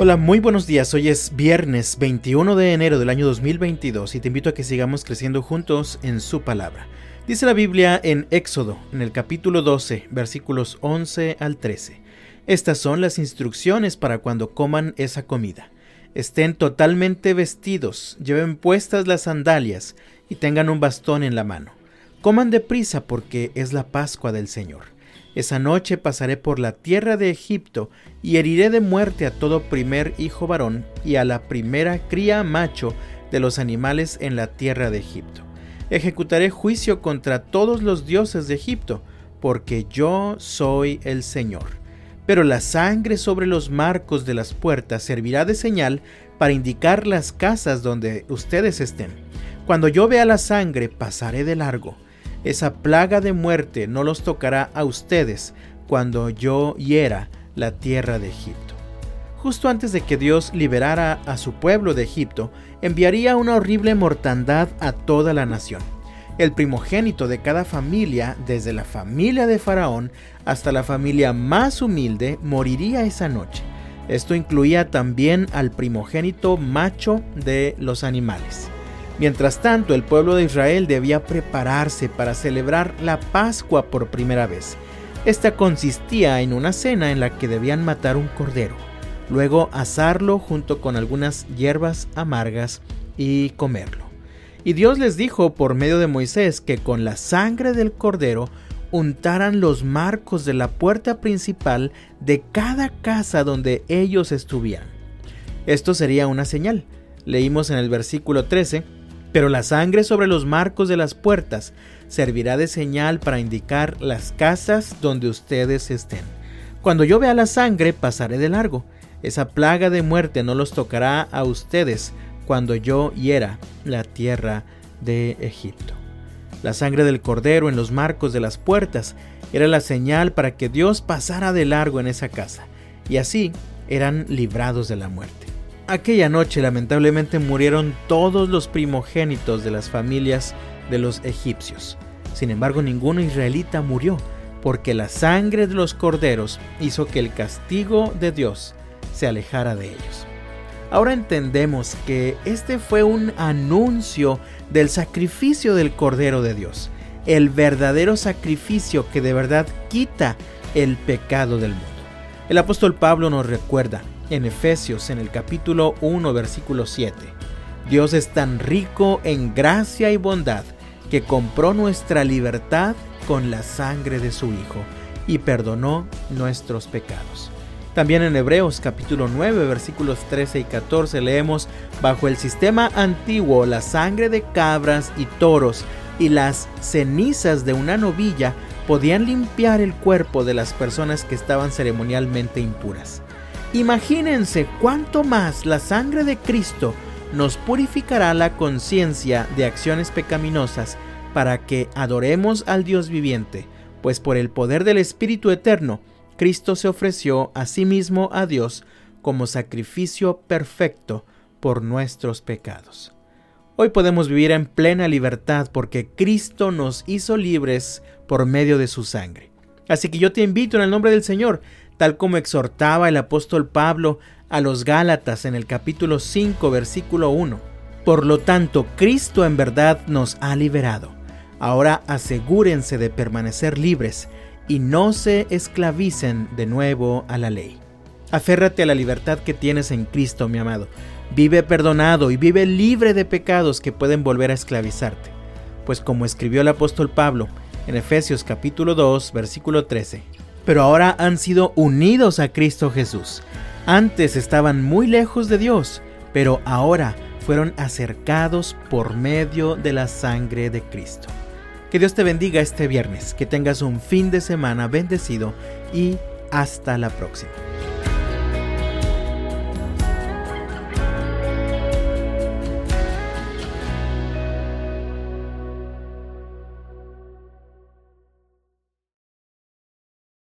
Hola, muy buenos días. Hoy es viernes 21 de enero del año 2022 y te invito a que sigamos creciendo juntos en su palabra. Dice la Biblia en Éxodo, en el capítulo 12, versículos 11 al 13. Estas son las instrucciones para cuando coman esa comida. Estén totalmente vestidos, lleven puestas las sandalias y tengan un bastón en la mano. Coman deprisa porque es la Pascua del Señor. Esa noche pasaré por la tierra de Egipto y heriré de muerte a todo primer hijo varón y a la primera cría macho de los animales en la tierra de Egipto. Ejecutaré juicio contra todos los dioses de Egipto, porque yo soy el Señor. Pero la sangre sobre los marcos de las puertas servirá de señal para indicar las casas donde ustedes estén. Cuando yo vea la sangre, pasaré de largo esa plaga de muerte no los tocará a ustedes cuando yo hiera la tierra de Egipto. Justo antes de que Dios liberara a su pueblo de Egipto, enviaría una horrible mortandad a toda la nación. El primogénito de cada familia, desde la familia de Faraón hasta la familia más humilde, moriría esa noche. Esto incluía también al primogénito macho de los animales. Mientras tanto, el pueblo de Israel debía prepararse para celebrar la Pascua por primera vez. Esta consistía en una cena en la que debían matar un cordero, luego asarlo junto con algunas hierbas amargas y comerlo. Y Dios les dijo por medio de Moisés que con la sangre del cordero untaran los marcos de la puerta principal de cada casa donde ellos estuvieran. Esto sería una señal. Leímos en el versículo 13, pero la sangre sobre los marcos de las puertas servirá de señal para indicar las casas donde ustedes estén. Cuando yo vea la sangre, pasaré de largo. Esa plaga de muerte no los tocará a ustedes cuando yo hiera la tierra de Egipto. La sangre del cordero en los marcos de las puertas era la señal para que Dios pasara de largo en esa casa, y así eran librados de la muerte. Aquella noche lamentablemente murieron todos los primogénitos de las familias de los egipcios. Sin embargo, ningún israelita murió, porque la sangre de los corderos hizo que el castigo de Dios se alejara de ellos. Ahora entendemos que este fue un anuncio del sacrificio del Cordero de Dios, el verdadero sacrificio que de verdad quita el pecado del mundo. El apóstol Pablo nos recuerda, en Efesios en el capítulo 1 versículo 7. Dios es tan rico en gracia y bondad que compró nuestra libertad con la sangre de su Hijo y perdonó nuestros pecados. También en Hebreos capítulo 9 versículos 13 y 14 leemos, bajo el sistema antiguo la sangre de cabras y toros y las cenizas de una novilla podían limpiar el cuerpo de las personas que estaban ceremonialmente impuras. Imagínense cuánto más la sangre de Cristo nos purificará la conciencia de acciones pecaminosas para que adoremos al Dios viviente, pues por el poder del Espíritu Eterno, Cristo se ofreció a sí mismo a Dios como sacrificio perfecto por nuestros pecados. Hoy podemos vivir en plena libertad porque Cristo nos hizo libres por medio de su sangre. Así que yo te invito en el nombre del Señor, tal como exhortaba el apóstol Pablo a los Gálatas en el capítulo 5, versículo 1. Por lo tanto, Cristo en verdad nos ha liberado. Ahora asegúrense de permanecer libres y no se esclavicen de nuevo a la ley. Aférrate a la libertad que tienes en Cristo, mi amado. Vive perdonado y vive libre de pecados que pueden volver a esclavizarte. Pues como escribió el apóstol Pablo, en Efesios capítulo 2, versículo 13. Pero ahora han sido unidos a Cristo Jesús. Antes estaban muy lejos de Dios, pero ahora fueron acercados por medio de la sangre de Cristo. Que Dios te bendiga este viernes, que tengas un fin de semana bendecido y hasta la próxima.